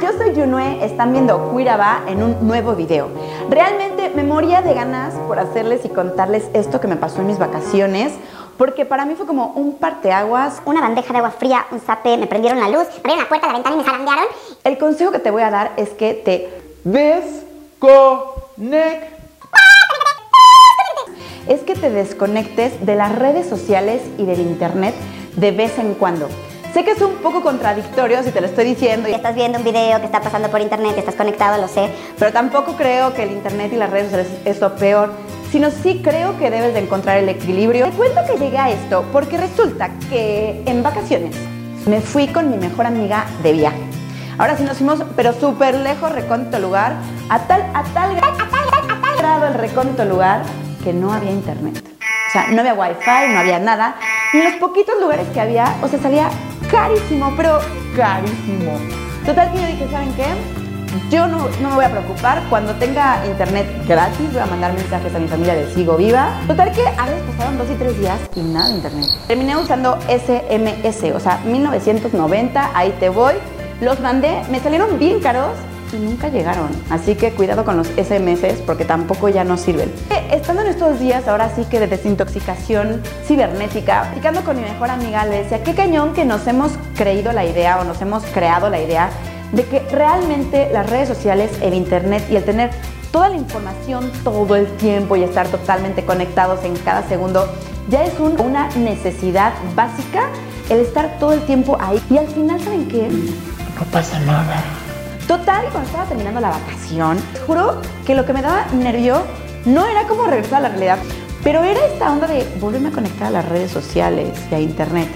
yo soy Junue, están viendo Cuiraba en un nuevo video. Realmente me moría de ganas por hacerles y contarles esto que me pasó en mis vacaciones, porque para mí fue como un parteaguas. Una bandeja de agua fría, un zape, me prendieron la luz, me abrieron la puerta, la ventana y me zarandearon. El consejo que te voy a dar es que te desconectes. Es que te desconectes de las redes sociales y del internet de vez en cuando. Sé que es un poco contradictorio si te lo estoy diciendo, Y estás viendo un video que está pasando por internet, estás conectado, lo sé. pero tampoco creo que el internet y las redes sociales es lo peor, sino sí creo que debes de encontrar el equilibrio. Te cuento que llegué a esto porque resulta que en vacaciones me fui con mi mejor amiga de viaje. Ahora sí nos fuimos, pero súper lejos, recóndito lugar, a tal, a tal, a tal grado el recóndito lugar que no había internet. O sea, no había wifi, no había nada. Y en los poquitos lugares que había, o sea, salía carísimo, pero carísimo. Total que yo dije, ¿saben qué? Yo no, no me voy a preocupar. Cuando tenga internet gratis, voy a mandar mensajes a mi familia de sigo viva. Total que a veces pasaron dos y tres días y nada de internet. Terminé usando SMS, o sea, 1990, ahí te voy. Los mandé, me salieron bien caros y nunca llegaron. Así que cuidado con los SMS porque tampoco ya no sirven. Eh, Estando en estos días, ahora sí que de desintoxicación cibernética, platicando con mi mejor amiga, le decía, qué cañón que nos hemos creído la idea o nos hemos creado la idea de que realmente las redes sociales, el internet y el tener toda la información todo el tiempo y estar totalmente conectados en cada segundo ya es un- una necesidad básica el estar todo el tiempo ahí. Y al final, ¿saben qué? No pasa nada. Total, cuando estaba terminando la vacación, juro que lo que me daba nervio no era como regresar a la realidad, pero era esta onda de volverme a conectar a las redes sociales y a internet.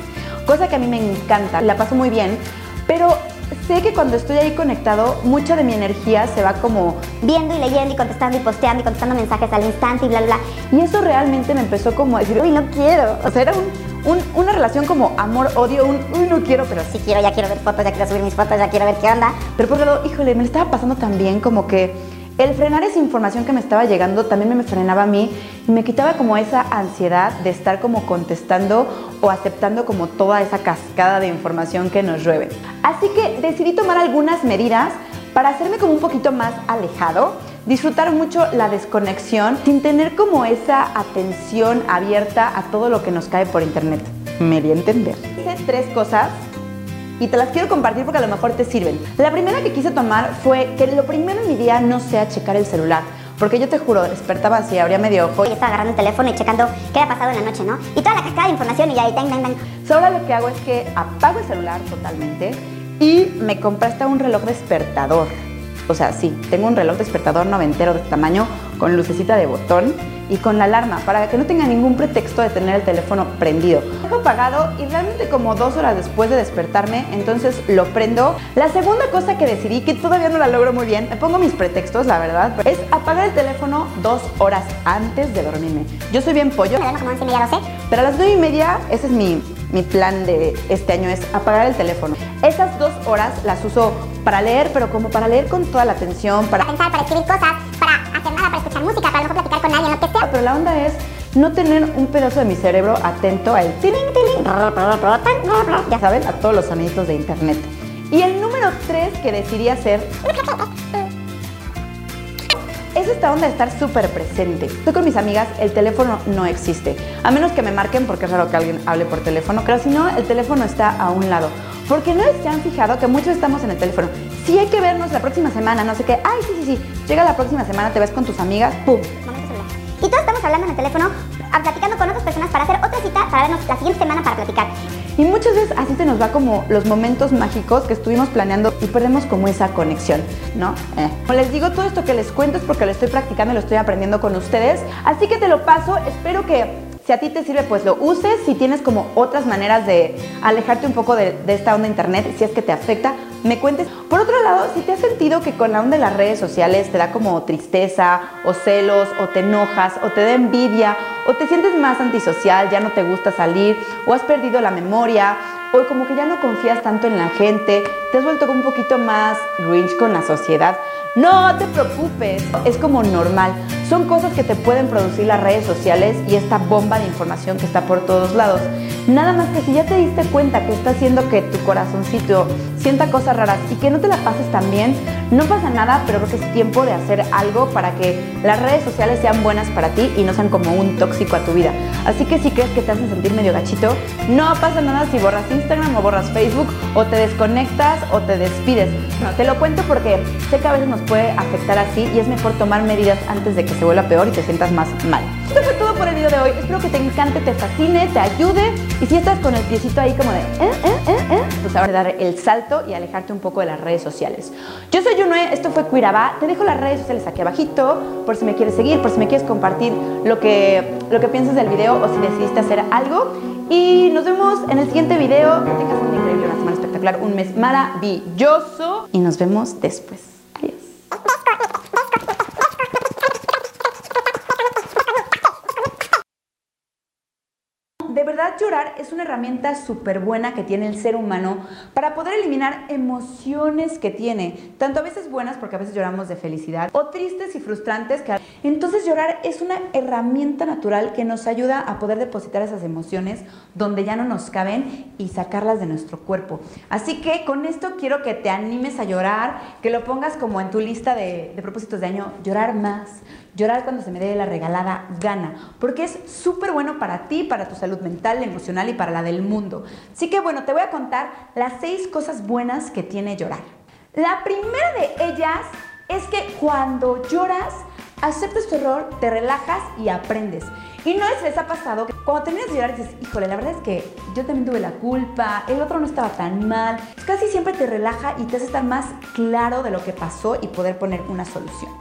Cosa que a mí me encanta, la paso muy bien, pero sé que cuando estoy ahí conectado, mucha de mi energía se va como Viendo y leyendo y contestando y posteando y contestando mensajes al instante y bla, bla. Y eso realmente me empezó como a decir, uy, no quiero. O sea, era un- un- una relación como amor-odio, un, uy, no quiero, pero sí quiero, ya quiero ver fotos, ya quiero subir mis fotos, ya quiero ver qué onda. Pero por otro lado, híjole, me lo estaba pasando tan bien como que el frenar esa información que me estaba llegando también me frenaba a mí y me quitaba como esa ansiedad de estar como contestando o aceptando como toda esa cascada de información que nos llueve. Así que decidí tomar algunas medidas para hacerme como un poquito más alejado, disfrutar mucho la desconexión sin tener como esa atención abierta a todo lo que nos cae por internet. Me di a entender. Hice tres cosas y te las quiero compartir porque a lo mejor te sirven. La primera que quise tomar fue que lo primero en mi día no sea checar el celular. Porque yo te juro, despertaba así, abría medio ojo. Y estaba agarrando el teléfono y checando qué había pasado en la noche, ¿no? Y toda la cascada de información y ahí, tan, tan, tan. Ahora lo que hago es que apago el celular totalmente y me compré hasta un reloj despertador. O sea, sí, tengo un reloj despertador noventero de este tamaño con lucecita de botón y con la alarma para que no tenga ningún pretexto de tener el teléfono prendido. Lo dejo apagado y realmente como dos horas después de despertarme, entonces lo prendo. La segunda cosa que decidí, que todavía no la logro muy bien, me pongo mis pretextos, la verdad, es apagar el teléfono dos horas antes de dormirme. Yo soy bien pollo. Me duermo como 11 y media, 12. Pero a las 9 y media, ese es mi, mi plan de este año, es apagar el teléfono. Esas dos horas las uso para leer, pero como para leer con toda la atención, para... Para pensar, para escribir cosas, para hacer nada, para escuchar música, para mejor platicar con alguien, lo que sea. Pero la onda es no tener un pedazo de mi cerebro atento a el tiling, tiling, ya saben, a todos los sonidos de internet. Y el número 3 que decidí hacer es esta onda de estar súper presente. Estoy con mis amigas, el teléfono no existe. A menos que me marquen porque es raro que alguien hable por teléfono, pero si no, el teléfono está a un lado. Porque no se han fijado que muchos estamos en el teléfono. Si hay que vernos la próxima semana, no sé qué. Ay, sí, sí, sí. Llega la próxima semana, te ves con tus amigas, ¡pum! Y todos estamos hablando en el teléfono, a- platicando con otras personas para hacer otra cita para vernos la siguiente semana para platicar. Y muchas veces así se nos va como los momentos mágicos que estuvimos planeando y perdemos como esa conexión, ¿no? Eh. Como les digo, todo esto que les cuento es porque lo estoy practicando y lo estoy aprendiendo con ustedes. Así que te lo paso, espero que si a ti te sirve, pues lo uses. Si tienes como otras maneras de alejarte un poco de, de esta onda internet, si es que te afecta, me cuentes. Por otro lado, si te has sentido que con la onda de las redes sociales te da como tristeza o celos o te enojas o te da envidia o te sientes más antisocial, ya no te gusta salir o has perdido la memoria o como que ya no confías tanto en la gente, te has vuelto un poquito más grinch con la sociedad, no te preocupes, es como normal. Son cosas que te pueden producir las redes sociales y esta bomba de información que está por todos lados. Nada más que si ya te diste cuenta que está haciendo que tu corazoncito sienta cosas raras y que no te la pases tan bien, no pasa nada, pero creo que es tiempo de hacer algo para que las redes sociales sean buenas para ti y no sean como un tóxico a tu vida. Así que si crees que te hacen sentir medio gachito, no pasa nada si borras Instagram o borras Facebook o te desconectas o te despides. No, te lo cuento porque sé que a veces nos puede afectar así y es mejor tomar medidas antes de que se vuelva peor y te sientas más mal. Esto fue todo por el video de hoy. Espero que te encante, te fascine, te ayude y si estás con el piecito ahí como de, eh, eh, eh, eh, pues ahora dar el salto y alejarte un poco de las redes sociales. Yo soy Yunue, esto fue Cuiraba. Te dejo las redes sociales aquí abajito por si me quieres seguir, por si me quieres compartir lo que, lo que piensas del video o si decidiste hacer algo. Y nos vemos en el siguiente video. Que tengas un increíble, una semana espectacular, un mes maravilloso. Y nos vemos después. Adiós. De llorar es una herramienta súper buena que tiene el ser humano para poder eliminar emociones que tiene, tanto a veces buenas porque a veces lloramos de felicidad o tristes y frustrantes. Que... Entonces llorar es una herramienta natural que nos ayuda a poder depositar esas emociones donde ya no nos caben y sacarlas de nuestro cuerpo. Así que con esto quiero que te animes a llorar, que lo pongas como en tu lista de propósitos de año, llorar más, llorar cuando se me dé la regalada gana, porque es súper bueno para ti, para tu salud mental, emocional y para la del mundo. Así que bueno, te voy a contar las seis cosas buenas que tiene llorar. La primera de ellas es que cuando lloras, aceptas tu error, te relajas y aprendes. Y no es les ha pasado que cuando terminas de llorar dices, híjole, la verdad es que yo también tuve la culpa, el otro no estaba tan mal. Casi siempre te relaja y te hace estar más claro de lo que pasó y poder poner una solución.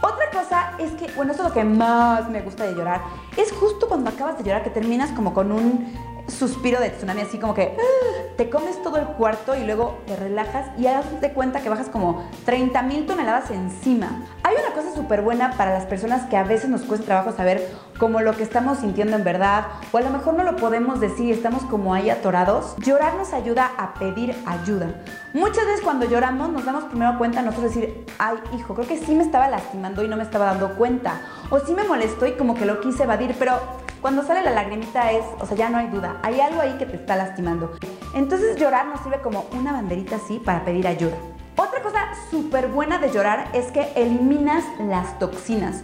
Otra cosa es que, bueno, esto es lo que más me gusta de llorar, es justo cuando acabas de llorar que terminas como con un suspiro de tsunami, así como que ¡ah! te comes todo el cuarto y luego te relajas y de cuenta que bajas como 30 mil toneladas encima. Hay una cosa súper buena para las personas que a veces nos cuesta trabajo saber como lo que estamos sintiendo en verdad o a lo mejor no lo podemos decir, estamos como ahí atorados. Llorar nos ayuda a pedir ayuda. Muchas veces cuando lloramos nos damos primero cuenta nosotros decir, ay hijo, creo que sí me estaba lastimando y no me estaba dando cuenta. O sí me molestó y como que lo quise evadir, pero cuando sale la lagrimita es, o sea, ya no hay duda, hay algo ahí que te está lastimando. Entonces llorar nos sirve como una banderita así para pedir ayuda. Otra cosa súper buena de llorar es que eliminas las toxinas.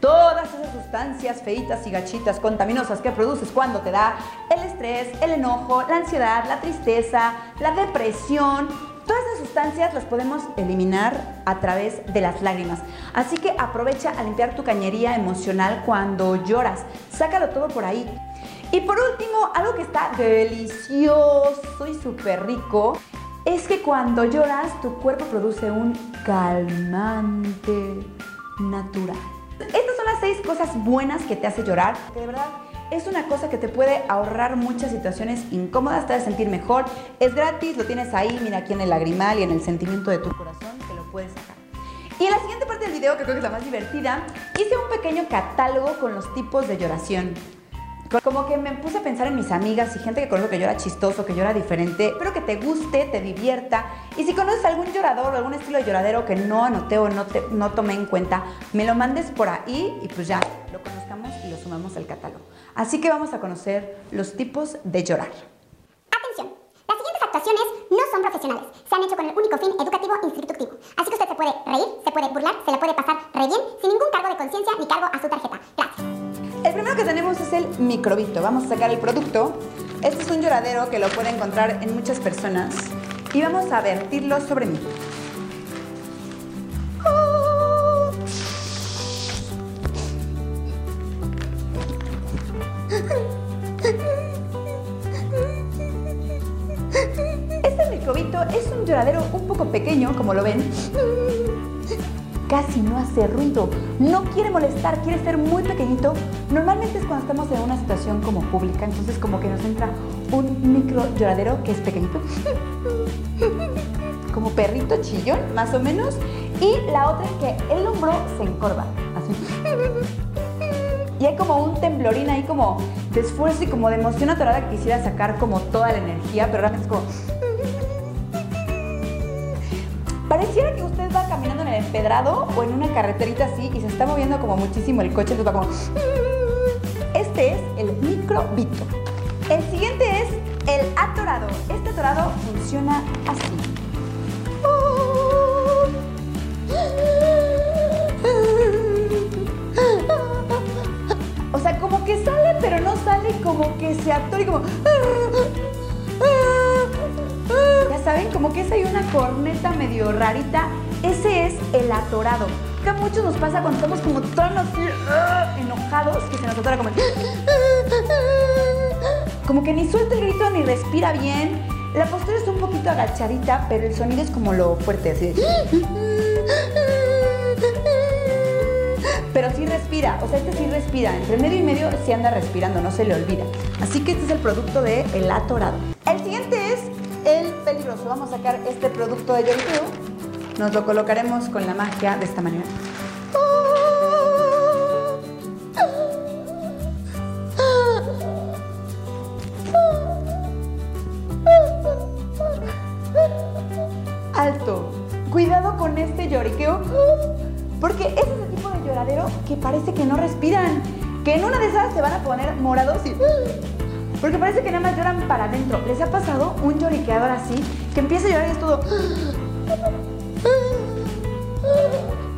Todas esas sustancias feitas y gachitas contaminosas que produces cuando te da el estrés, el enojo, la ansiedad, la tristeza, la depresión, Todas esas sustancias las podemos eliminar a través de las lágrimas. Así que aprovecha a limpiar tu cañería emocional cuando lloras. Sácalo todo por ahí. Y por último, algo que está delicioso y súper rico es que cuando lloras tu cuerpo produce un calmante natural. Estas son las seis cosas buenas que te hace llorar. De verdad, es una cosa que te puede ahorrar muchas situaciones incómodas, te hace sentir mejor. Es gratis, lo tienes ahí, mira aquí en el lagrimal y en el sentimiento de tu corazón, que lo puedes sacar. Y en la siguiente parte del video, que creo que es la más divertida, hice un pequeño catálogo con los tipos de lloración. Como que me puse a pensar en mis amigas y gente que conozco que llora chistoso, que llora diferente. Espero que te guste, te divierta. Y si conoces algún llorador o algún estilo de lloradero que no anoté o no, te, no tomé en cuenta, me lo mandes por ahí y pues ya lo conozcamos y lo sumamos al catálogo. Así que vamos a conocer los tipos de llorar. Atención, las siguientes actuaciones no son profesionales. Se han hecho con el único fin educativo e instructivo. Así que usted se puede reír, se puede burlar, se la puede pasar re bien, sin ningún cargo de conciencia ni cargo a su tarjeta. Gracias. El primero que tenemos es el microbito. Vamos a sacar el producto. Este es un lloradero que lo puede encontrar en muchas personas y vamos a vertirlo sobre mí. Este microbito es un lloradero un poco pequeño, como lo ven. Casi no hace ruido, no quiere molestar, quiere ser muy pequeñito. Normalmente es cuando estamos en una situación como pública, entonces como que nos entra un micro lloradero que es pequeñito. Como perrito chillón, más o menos. Y la otra es que el hombro se encorva, así. Y hay como un temblorín ahí como de esfuerzo y como de emoción atorada que quisiera sacar como toda la energía, pero realmente es como... Pareciera que usted va caminando en el empedrado o en una carreterita así y se está moviendo como muchísimo el coche, entonces va como... Este es el microbito. El siguiente es el atorado. Este atorado funciona así. O sea, como que sale, pero no sale, como que se atora y como... Ya saben, como que es ahí una corneta medio rarita. Ese es el atorado. Que a muchos nos pasa cuando estamos como tan así enojados que se nos atora como... Como que ni suelta el grito ni respira bien. La postura está un poquito agachadita, pero el sonido es como lo fuerte, así. Pero sí respira, o sea, este sí respira. Entre medio y medio sí anda respirando, no se le olvida. Así que este es el producto de el atorado. El siguiente es el peligroso. Vamos a sacar este producto de lloriqueo. Nos lo colocaremos con la magia de esta manera. Alto. Cuidado con este lloriqueo. Porque es ese tipo de lloradero que parece que no respiran. Que en una de esas se van a poner morados y... Porque parece que nada más lloran para adentro. ¿Les ha pasado un lloriqueador así? Que empieza a llorar y es todo...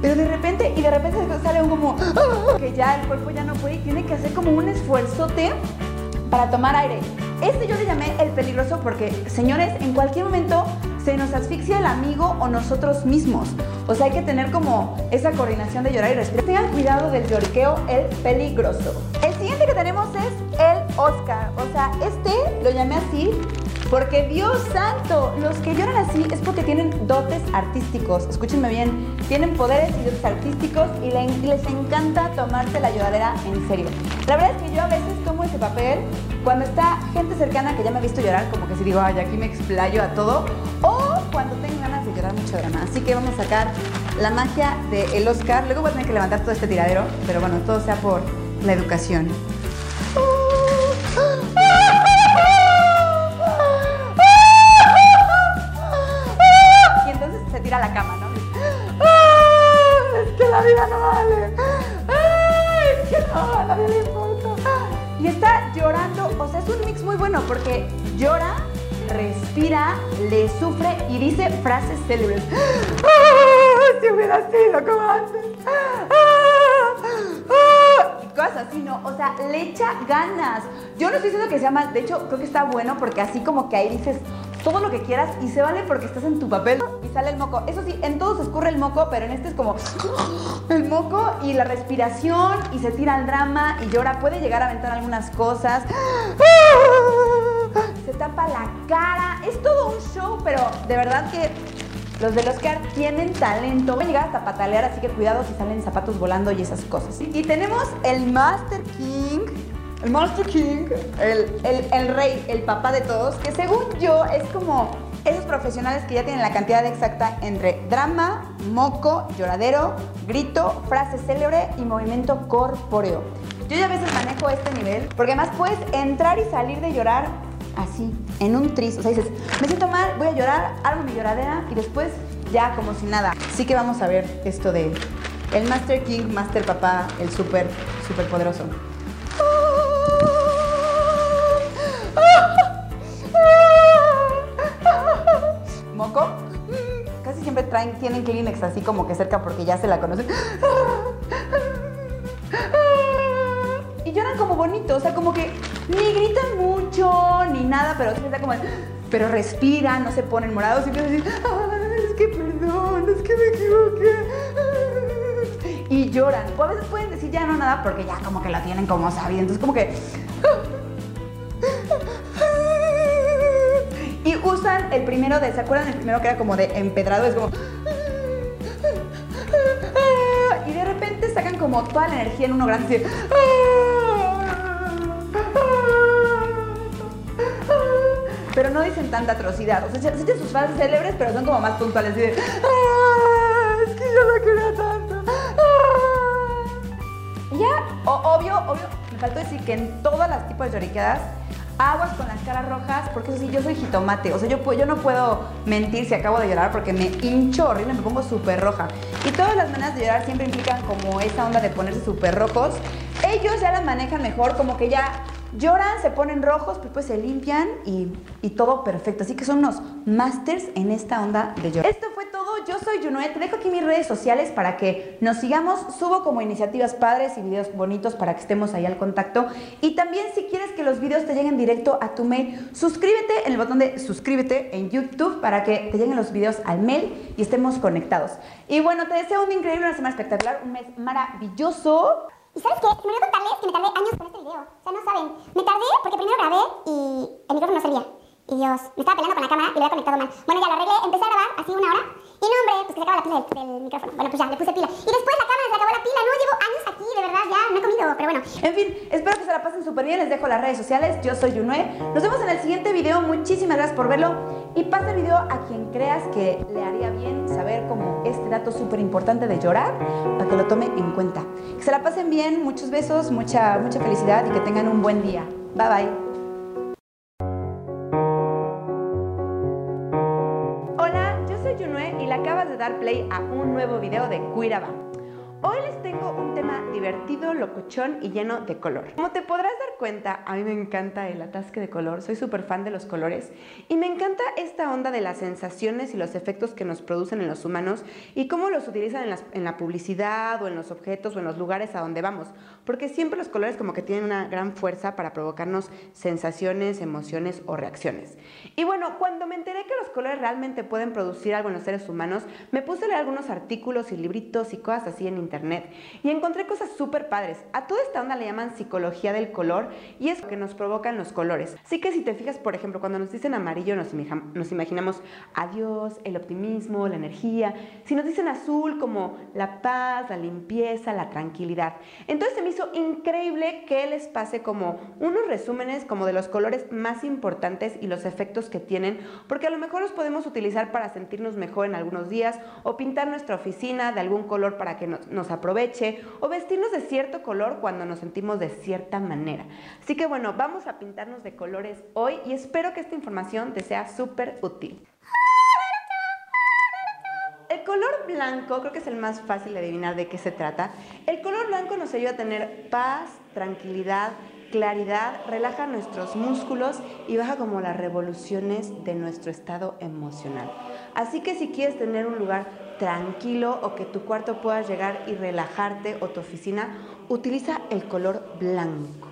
Pero de repente, y de repente sale un como... Que ya el cuerpo ya no puede y tiene que hacer como un esfuerzote para tomar aire. Este yo le llamé el peligroso porque, señores, en cualquier momento se nos asfixia el amigo o nosotros mismos. O sea, hay que tener como esa coordinación de llorar y respirar. Tengan cuidado del lloriqueo, el peligroso. El siguiente que tenemos es el Oscar. O sea, este lo llamé así porque Dios santo, los que lloran así es porque tienen dotes artísticos. Escúchenme bien, tienen poderes y dotes artísticos y les encanta tomarse la lloradera en serio. La verdad es que yo a veces tomo ese papel cuando está gente cercana que ya me ha visto llorar, como que si digo, ay, aquí me explayo a todo, o cuando tengo ganas de llorar mucho drama. Así que vamos a sacar la magia del Oscar. Luego voy a tener que levantar todo este tiradero, pero bueno, todo sea por la educación. A la cama, ¿no? Es que la vida no vale. Es que no, a nadie le importa. Y está llorando, o sea, es un mix muy bueno porque llora, respira, le sufre y dice frases célebres. Si hubiera sido como antes. Y cosas así, ¿no? O sea, le echa ganas. Yo no estoy diciendo que sea mal, de hecho, creo que está bueno porque así como que ahí dices todo lo que quieras y se vale porque estás en tu papel sale el moco. Eso sí, en todos escurre el moco, pero en este es como el moco y la respiración y se tira al drama y llora. Puede llegar a aventar algunas cosas. Se tapa la cara. Es todo un show, pero de verdad que los del Oscar tienen talento. Pueden llegar hasta patalear, así que cuidado si salen zapatos volando y esas cosas. Y tenemos el Master King. El Master King, el, el, el rey, el papá de todos, que según yo es como esos profesionales que ya tienen la cantidad exacta entre drama, moco, lloradero, grito, frase célebre y movimiento corpóreo. Yo ya a veces manejo este nivel porque además puedes entrar y salir de llorar así, en un tris. O sea, dices, me siento mal, voy a llorar, hago mi lloradera y después ya como si nada. Así que vamos a ver esto de el Master King, Master Papá, el súper, súper poderoso. ¿Moco? Casi siempre traen, tienen Kleenex así como que cerca porque ya se la conocen. Y lloran como bonito, o sea, como que ni gritan mucho, ni nada, pero como... Pero respiran, no se ponen morados y empiezan a decir, "Ay, es que perdón, es que me equivoqué. Y lloran. O a veces pueden decir ya no nada porque ya como que la tienen como sabido. Entonces como que... el primero de, ¿se acuerdan el primero que era como de empedrado? Es como... Y de repente sacan como toda la energía en uno grande. Pero no dicen tanta atrocidad. O sea, se echan sus frases célebres, pero son como más puntuales. De, "Ah, es que yo no quería tanto. Ah". Y ya, obvio, obvio, me faltó decir que en todas las tipos de lloriqueadas aguas con las caras rojas, porque eso sí, yo soy jitomate. O sea, yo, yo no puedo mentir si acabo de llorar porque me hincho horrible, me pongo súper roja. Y todas las maneras de llorar siempre implican como esa onda de ponerse súper rojos. Ellos ya las manejan mejor, como que ya lloran, se ponen rojos, pero pues se limpian y, y todo perfecto. Así que son unos masters en esta onda de llorar. Esto fue todo. Yo soy Junoe. Te dejo aquí mis redes sociales para que nos sigamos. Subo como iniciativas padres y videos bonitos para que estemos ahí al contacto. Y también si quieres que los videos te lleguen directo a tu mail, suscríbete en el botón de suscríbete en YouTube para que te lleguen los videos al mail y estemos conectados. Y bueno, te deseo un increíble, una semana espectacular, un mes maravilloso. ¿Y sabes qué? Me olvidó contarles que me tardé años con este video. O sea, no saben. Me tardé porque primero grabé y el micrófono no servía. Y Dios, me estaba peleando con la cámara y lo había conectado mal. Bueno, ya lo arreglé, empecé a grabar así una hora. Y no, hombre, pues que se acaba la pila del, micrófono. Bueno, pues ya, le puse pila. Y después la cámara se acabó la pila. No, llevo años aquí, de verdad, ya no he comido. Pero bueno, En fin, espero que se la pasen súper bien. Les dejo las redes sociales. Yo soy Yunue. Nos vemos en el siguiente video. Muchísimas gracias por verlo. Y pasa el video a quien creas que le haría bien saber como este dato súper importante de llorar para que lo tome en cuenta. Que se la pasen bien. Muchos besos, mucha, mucha felicidad y que tengan un buen día. Bye bye. Dar play a un nuevo video de Cuiraba. Hoy les tengo un tema divertido, locochón y lleno de color. Como te podrás dar cuenta, a mí me encanta el atasque de color, soy súper fan de los colores y me encanta esta onda de las sensaciones y los efectos que nos producen en los humanos y cómo los utilizan en, las- en la publicidad o en los objetos o en los lugares a donde vamos, porque siempre los colores como que tienen una gran fuerza para provocarnos sensaciones, emociones o reacciones. Y bueno, cuando me enteré que los colores realmente pueden producir algo en los seres humanos, me puse a leer algunos artículos y libritos y cosas así en internet y encontré cosas súper padres. A toda esta onda le llaman psicología del color y es lo que nos provocan los colores. Así que si te fijas, por ejemplo, cuando nos dicen amarillo nos, imaginamos a Dios, el optimismo, la energía. Si nos dicen azul como la paz, la limpieza, la tranquilidad. Entonces se me hizo increíble que les pase como unos resúmenes como de los colores más importantes y los efectos que tienen, porque a lo mejor los podemos utilizar para sentirnos mejor en algunos días o pintar nuestra oficina de algún color para que nos, nos aproveche o vestirnos de cierto color cuando nos sentimos de cierta manera. Así que bueno, vamos a pintarnos de colores hoy y espero que esta información te sea súper útil. El color blanco creo que es el más fácil de adivinar de qué se trata. El color blanco nos ayuda a tener paz, tranquilidad, claridad, relaja nuestros músculos y baja como las revoluciones de nuestro estado emocional. Así que si quieres tener un lugar tranquilo o que tu cuarto puedas llegar y relajarte o tu oficina, utiliza el color blanco.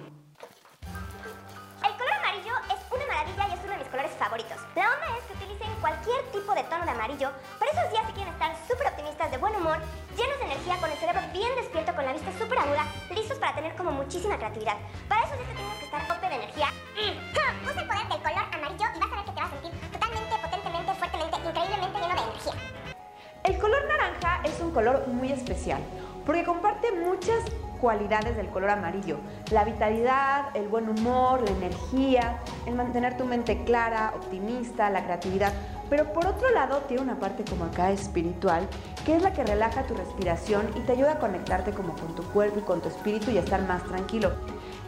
el color amarillo es una maravilla y es uno de mis colores favoritos. La onda es que utilicen cualquier tipo de tono de amarillo para esos días que quieren estar súper optimistas, de buen humor, llenos de energía, con el cerebro bien despierto, con la vista súper aguda, listos para tener como muchísima creatividad. Para esos días que tienes que estar tope de energía. Usa el poder del naranja es un color muy especial porque comparte muchas cualidades del color amarillo. La vitalidad, el buen humor, la energía, el mantener tu mente clara, optimista, la creatividad. Pero por otro lado tiene una parte como acá espiritual, que es la que relaja tu respiración y te ayuda a conectarte como con tu cuerpo y con tu espíritu y a estar más tranquilo.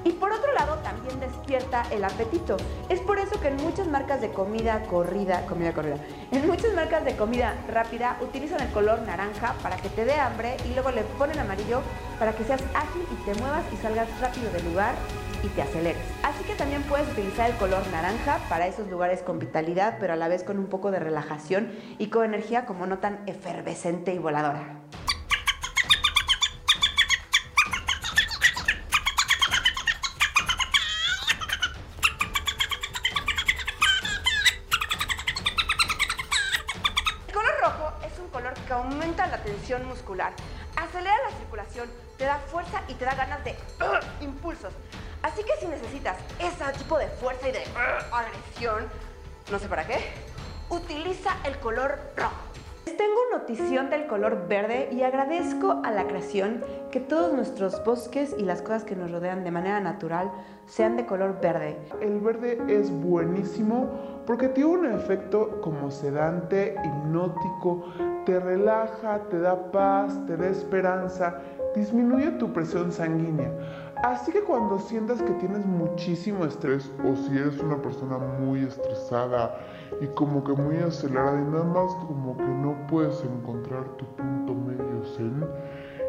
Y por otro lado también despierta el apetito. Es por eso que en muchas marcas de comida corrida, comida corrida, en muchas marcas de comida rápida utilizan el color naranja para que te dé hambre y luego le ponen amarillo para que seas ágil y te muevas y salgas rápido del lugar y te aceleres. Así que también puedes utilizar el color naranja para esos lugares con vitalidad, pero a la vez con un poco de relajación y con energía como no tan efervescente y voladora. El color rojo es un color que aumenta la tensión muscular, acelera la circulación, te da fuerza y te da ganas de ¡ugh! impulsos. Así que si necesitas ese tipo de fuerza y de ¡ugh! agresión, no sé para qué, utiliza el color rojo. Les tengo notición del color verde y agradezco a la creación que todos nuestros bosques y las cosas que nos rodean de manera natural sean de color verde. El verde es buenísimo porque tiene un efecto como sedante, hipnótico, te relaja, te da paz, te da esperanza, disminuye tu presión sanguínea. Así que cuando sientas que tienes muchísimo estrés o si eres una persona muy estresada y como que muy acelerada y nada más como que no puedes encontrar tu punto medio zen,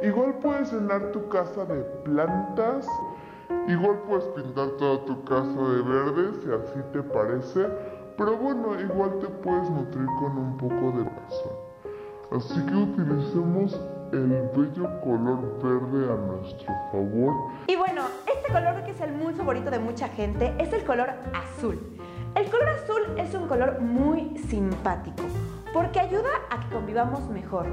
igual puedes llenar tu casa de plantas, igual puedes pintar toda tu casa de verde si así te parece, pero bueno, igual te puedes nutrir con un poco de razón. Así que utilicemos el bello color verde a nuestro favor. Y bueno, este color que es el muy favorito de mucha gente es el color azul. El color azul es un color muy simpático porque ayuda a que convivamos mejor.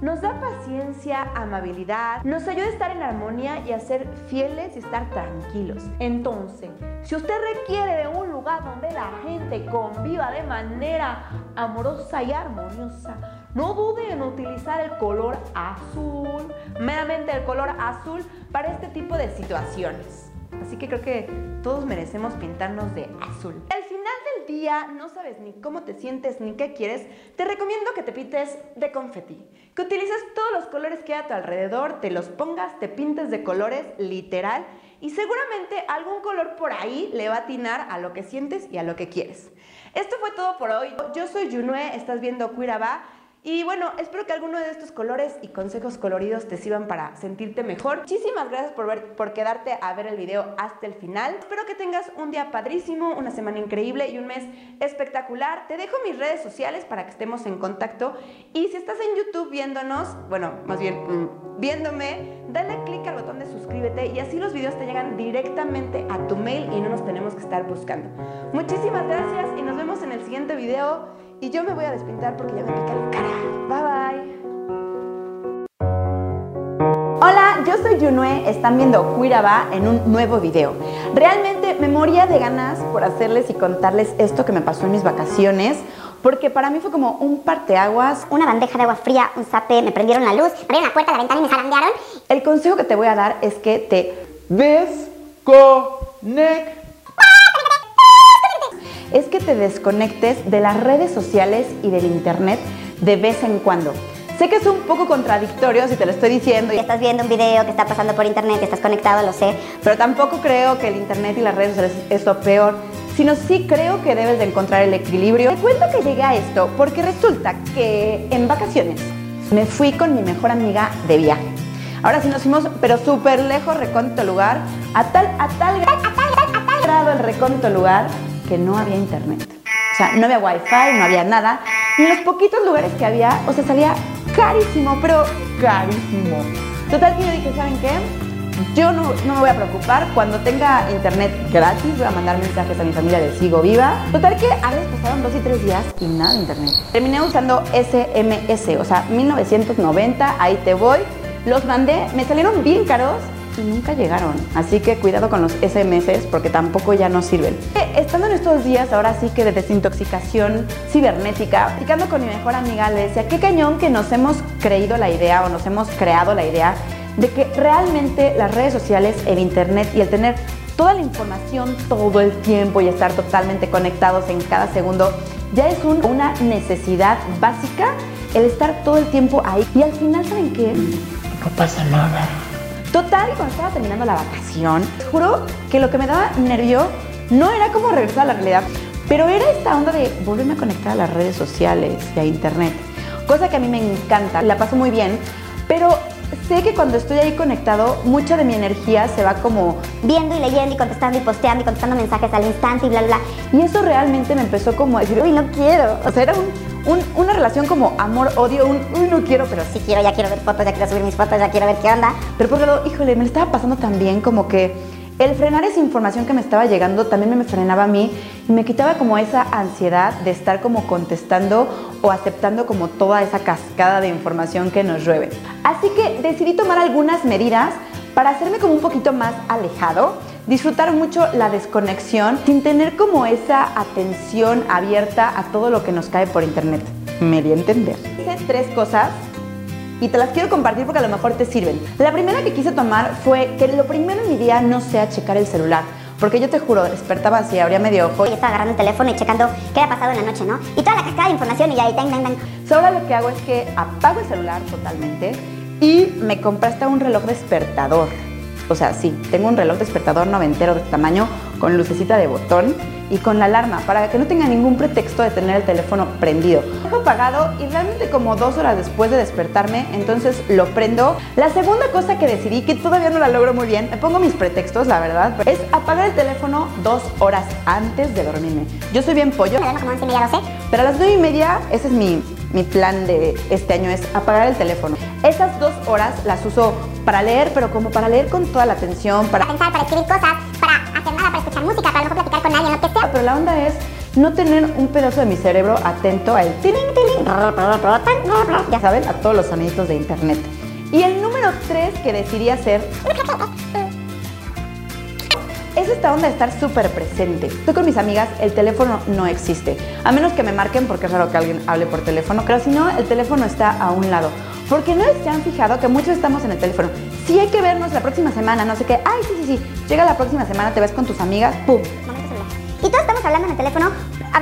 Nos da paciencia, amabilidad, nos ayuda a estar en armonía y a ser fieles y estar tranquilos. Entonces, si usted requiere de un lugar donde la gente conviva de manera amorosa y armoniosa, no dude en utilizar el color azul, meramente el color azul, para este tipo de situaciones. Así que creo que todos merecemos pintarnos de azul. Al final del día no sabes ni cómo te sientes ni qué quieres, te recomiendo que te pintes de confeti. Que utilices todos los colores que hay a tu alrededor, te los pongas, te pintes de colores, literal, y seguramente algún color por ahí le va a atinar a lo que sientes y a lo que quieres. Esto fue todo por hoy. Yo soy Junue, estás viendo Cuiraba. Y bueno, espero que alguno de estos colores y consejos coloridos te sirvan para sentirte mejor. Muchísimas gracias por, ver, por quedarte a ver el video hasta el final. Espero que tengas un día padrísimo, una semana increíble y un mes espectacular. Te dejo mis redes sociales para que estemos en contacto. Y si estás en YouTube viéndonos, bueno, más bien mm, viéndome, dale click al botón de suscríbete y así los videos te llegan directamente a tu mail y no nos tenemos que estar buscando. Muchísimas gracias y nos vemos en el siguiente video. Y yo me voy a despintar porque ya me pica la cara. Bye bye. Hola, yo soy Junue, están viendo Cuiraba en un nuevo video. Realmente me moría de ganas por hacerles y contarles esto que me pasó en mis vacaciones, porque para mí fue como un parteaguas. Una bandeja de agua fría, un zape, me prendieron la luz, me abrieron la puerta de la ventana y me zarandearon. El consejo que te voy a dar es que te desconectes es que te desconectes de las redes sociales y del internet de vez en cuando. Sé que es un poco contradictorio si te lo estoy diciendo. Y estás viendo un video que está pasando por internet, estás conectado, lo sé. Pero tampoco creo que el internet y las redes sociales es lo peor, sino sí creo que debes de encontrar el equilibrio. Te cuento que llegué a esto porque resulta que en vacaciones me fui con mi mejor amiga de viaje. Ahora sí nos fuimos, pero súper lejos, recóndito lugar, a tal, a tal, a tal, a tal grado el recóndito lugar que no había internet. O sea, no había wifi, no había nada. Y los poquitos lugares que había, o sea, salía carísimo, pero carísimo. Total que yo dije, ¿saben qué? Yo no, no, me voy a preocupar. Cuando tenga internet gratis, voy a mandar mensajes a mi familia de sigo viva. Total que a veces pasaron dos y tres días y nada de internet. Terminé usando SMS, o sea, 1990, ahí te voy. Los mandé, me salieron bien caros y nunca llegaron. Así que cuidado con los SMS porque tampoco ya no sirven. Eh, estando en estos días, ahora sí que de desintoxicación cibernética, platicando con mi mejor amiga, le decía, qué cañón que nos hemos creído la idea o nos hemos creado la idea de que realmente las redes sociales, el internet y el tener toda la información todo el tiempo y estar totalmente conectados en cada segundo ya es una necesidad básica el estar todo el tiempo ahí. Y al final, ¿saben qué? No pasa nada. Total, cuando estaba terminando la vacación, juro que lo que me daba nervio no era como regresar a la realidad, pero era esta onda de volverme a conectar a las redes sociales y a internet. Cosa que a mí me encanta, la paso muy bien, pero sé que cuando estoy ahí conectado, mucha de mi energía se va como viendo y leyendo y contestando y posteando y contestando mensajes al instante y bla, bla. Y eso realmente me empezó como a decir, uy, no quiero. O sea, era una relación como amor-odio, un, uy, no quiero, pero sí quiero, ya quiero ver fotos, ya quiero subir mis fotos, ya quiero ver qué onda. Pero por otro lado, híjole, me estaba pasando también como que el frenar esa información que me estaba llegando también me frenaba a mí y me quitaba como esa ansiedad de estar como contestando o aceptando como toda esa cascada de información que nos llueve. Así que decidí tomar algunas medidas para hacerme como un poquito más alejado, disfrutar mucho la desconexión sin tener como esa atención abierta a todo lo que nos cae por internet. Me di a entender. Hice tres cosas y te las quiero compartir porque a lo mejor te sirven. La primera que quise tomar fue que lo primero en mi día no sea checar el celular. Porque yo te juro, despertaba así, abría medio ojo. Y estaba agarrando el teléfono y checando qué había pasado en la noche, ¿no? Y toda la cascada de información y ahí, tan, tan, tan. ahora lo que hago es que apago el celular totalmente y me compré hasta un reloj despertador. O sea, sí, tengo un reloj despertador noventero de este tamaño con lucecita de botón y con la alarma para que no tenga ningún pretexto de tener el teléfono prendido. Lo apagado y realmente como dos horas después de despertarme, entonces lo prendo. La segunda cosa que decidí, que todavía no la logro muy bien, me pongo mis pretextos, la verdad, es apagar el teléfono dos horas antes de dormirme. Yo soy bien pollo. Me duermo como 11 y media, 12. Pero a las 9 y media, ese es mi, mi plan de este año, es apagar el teléfono. Esas dos horas las uso para leer, pero como para leer con toda la atención, para... Pensar, para escribir cosas, para hacer nada, para escuchar música, para mejor platicar con alguien, lo que sea. Pero la onda es no tener un pedazo de mi cerebro atento al tiling, tiling, ya saben, a todos los soniditos de internet. Y el número 3 que decidí hacer es esta onda de estar súper presente. Estoy con mis amigas, el teléfono no existe. A menos que me marquen porque es raro que alguien hable por teléfono, pero si no, el teléfono está a un lado. Porque no se han fijado que muchos estamos en el teléfono. Si hay que vernos la próxima semana, no sé qué. Ay, sí, sí, sí. Llega la próxima semana, te ves con tus amigas, ¡pum! Y todos estamos hablando en el teléfono,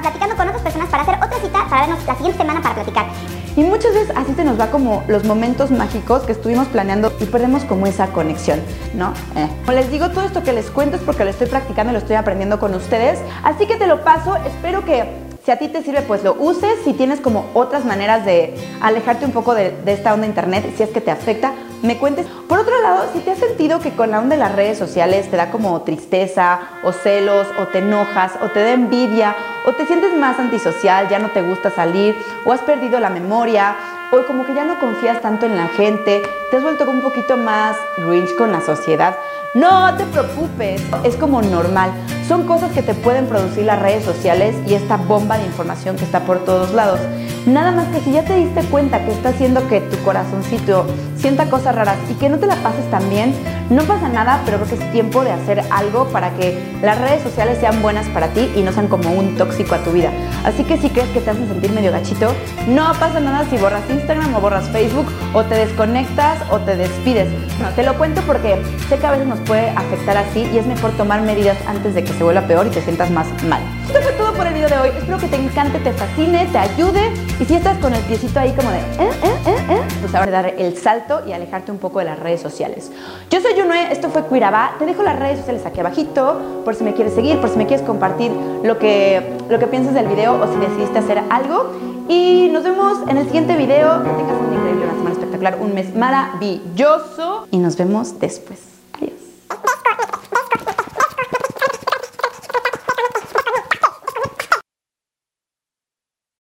platicando con otras personas para hacer otra cita, para vernos la siguiente semana para platicar. Y muchas veces así se nos va como los momentos mágicos que estuvimos planeando y perdemos como esa conexión, ¿no? Eh. Como les digo, todo esto que les cuento es porque lo estoy practicando y lo estoy aprendiendo con ustedes. Así que te lo paso, espero que si a ti te sirve, pues lo uses. Si tienes como otras maneras de alejarte un poco de, esta onda internet, si es que te afecta, me cuentes. Por otro lado, si te has sentido que con la onda de las redes sociales te da como tristeza o celos o te enojas o te da envidia o te sientes más antisocial, ya no te gusta salir o has perdido la memoria o como que ya no confías tanto en la gente, te has vuelto un poquito más grinch con la sociedad, no te preocupes, es como normal. Son cosas que te pueden producir las redes sociales y esta bomba de información que está por todos lados. Nada más que si ya te diste cuenta que está haciendo que tu corazoncito sienta cosas raras y que no te la pases tan bien, no pasa nada, pero creo que es tiempo de hacer algo para que las redes sociales sean buenas para ti y no sean como un tóxico a tu vida. Así que si crees que te hacen sentir medio gachito, no pasa nada si borras Instagram o borras Facebook o te desconectas o te despides. No, te lo cuento porque sé que a veces nos puede afectar así y es mejor tomar medidas antes de que se vuelva peor y te sientas más mal. Esto fue todo por el video de hoy. Espero que te encante, te fascine, te ayude y si estás con el piecito ahí como de eh, eh, eh, eh, pues ahora dar el salto y alejarte un poco de las redes sociales. Yo soy Yunue, esto fue Cuirabá. Te dejo las redes sociales aquí abajito por si me quieres seguir, por si me quieres compartir lo que, lo que piensas del video o si decidiste hacer algo. Y nos vemos en el siguiente video. Que tengas un increíble, una semana espectacular, un mes maravilloso. Y nos vemos después.